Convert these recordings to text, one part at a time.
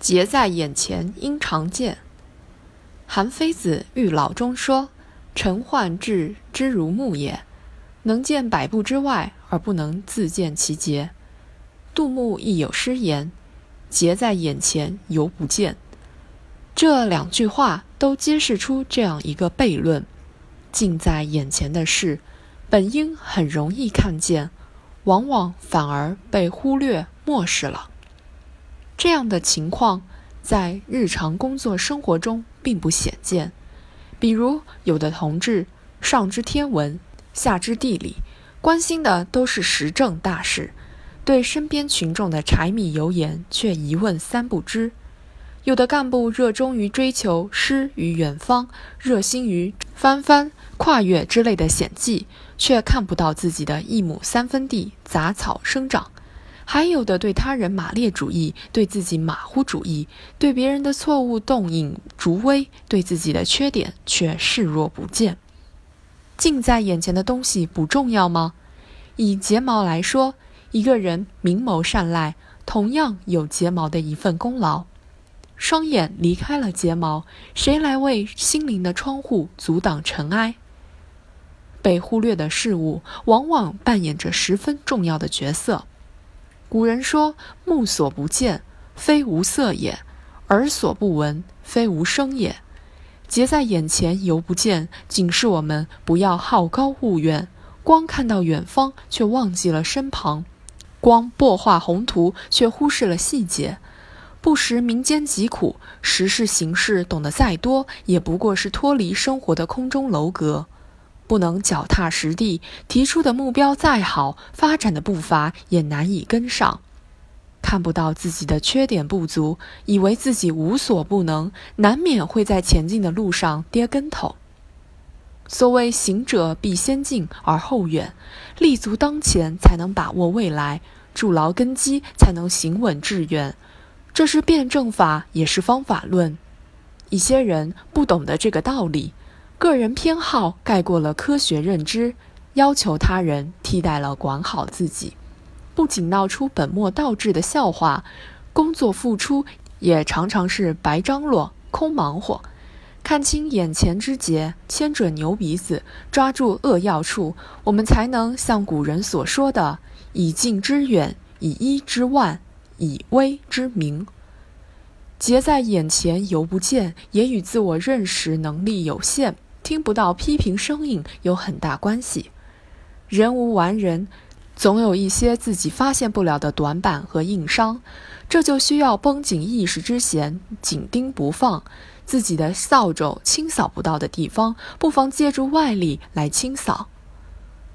劫在眼前应常见。韩非子·喻老中说：“臣患志之如木也，能见百步之外而不能自见其节。”杜牧亦有诗言：“劫在眼前犹不见。”这两句话都揭示出这样一个悖论：近在眼前的事，本应很容易看见，往往反而被忽略漠视了。这样的情况在日常工作生活中并不鲜见。比如，有的同志上知天文，下知地理，关心的都是时政大事，对身边群众的柴米油盐却一问三不知；有的干部热衷于追求诗与远方，热心于翻番、跨越之类的险迹，却看不到自己的一亩三分地杂草生长。还有的对他人马列主义，对自己马虎主义，对别人的错误动引逐微，对自己的缺点却视若不见。近在眼前的东西不重要吗？以睫毛来说，一个人明眸善睐，同样有睫毛的一份功劳。双眼离开了睫毛，谁来为心灵的窗户阻挡尘埃？被忽略的事物，往往扮演着十分重要的角色。古人说：“目所不见，非无色也；耳所不闻，非无声也。”结在眼前犹不见，警示我们不要好高骛远，光看到远方却忘记了身旁；光擘画宏图却忽视了细节。不识民间疾苦，时事形势懂得再多，也不过是脱离生活的空中楼阁。不能脚踏实地，提出的目标再好，发展的步伐也难以跟上。看不到自己的缺点不足，以为自己无所不能，难免会在前进的路上跌跟头。所谓行者必先进而后远，立足当前才能把握未来，筑牢根基才能行稳致远。这是辩证法，也是方法论。一些人不懂得这个道理。个人偏好盖过了科学认知，要求他人替代了管好自己，不仅闹出本末倒置的笑话，工作付出也常常是白张罗、空忙活。看清眼前之结，牵准牛鼻子，抓住扼要处，我们才能像古人所说的“以近之远，以一之万，以微之名”。结在眼前犹不见，也与自我认识能力有限。听不到批评声音有很大关系。人无完人，总有一些自己发现不了的短板和硬伤，这就需要绷紧意识之弦，紧盯不放。自己的扫帚清扫不到的地方，不妨借助外力来清扫。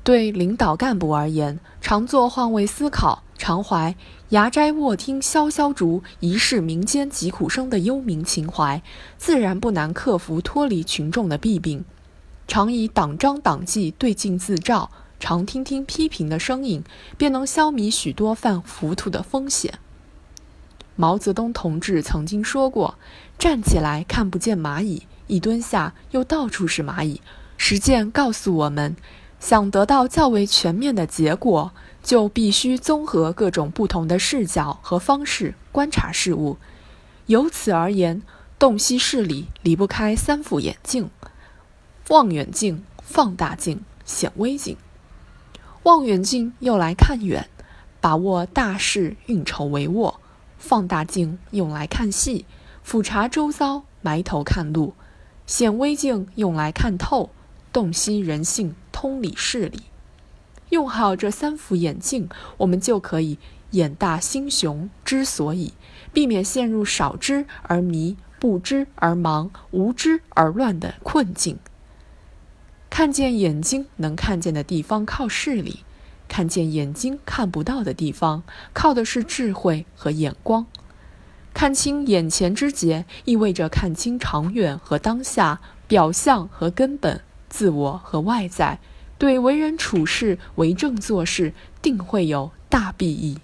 对领导干部而言，常做换位思考，常怀“牙斋卧听萧萧竹，疑是民间疾苦声”的幽冥情怀，自然不难克服脱离群众的弊病。常以党章党纪对镜自照，常听听批评的声音，便能消弭许多犯糊涂的风险。毛泽东同志曾经说过：“站起来看不见蚂蚁，一蹲下又到处是蚂蚁。”实践告诉我们，想得到较为全面的结果。就必须综合各种不同的视角和方式观察事物。由此而言，洞悉事理离不开三副眼镜：望远镜、放大镜、显微镜。望远镜用来看远，把握大势运筹帷幄；放大镜用来看细，俯察周遭，埋头看路；显微镜用来看透，洞悉人性，通理事理。用好这三副眼镜，我们就可以眼大心雄，之所以，避免陷入少知而迷、不知而盲、无知而乱的困境。看见眼睛能看见的地方靠视力，看见眼睛看不到的地方靠的是智慧和眼光。看清眼前之节，意味着看清长远和当下，表象和根本，自我和外在。对为人处事、为政做事，定会有大裨益。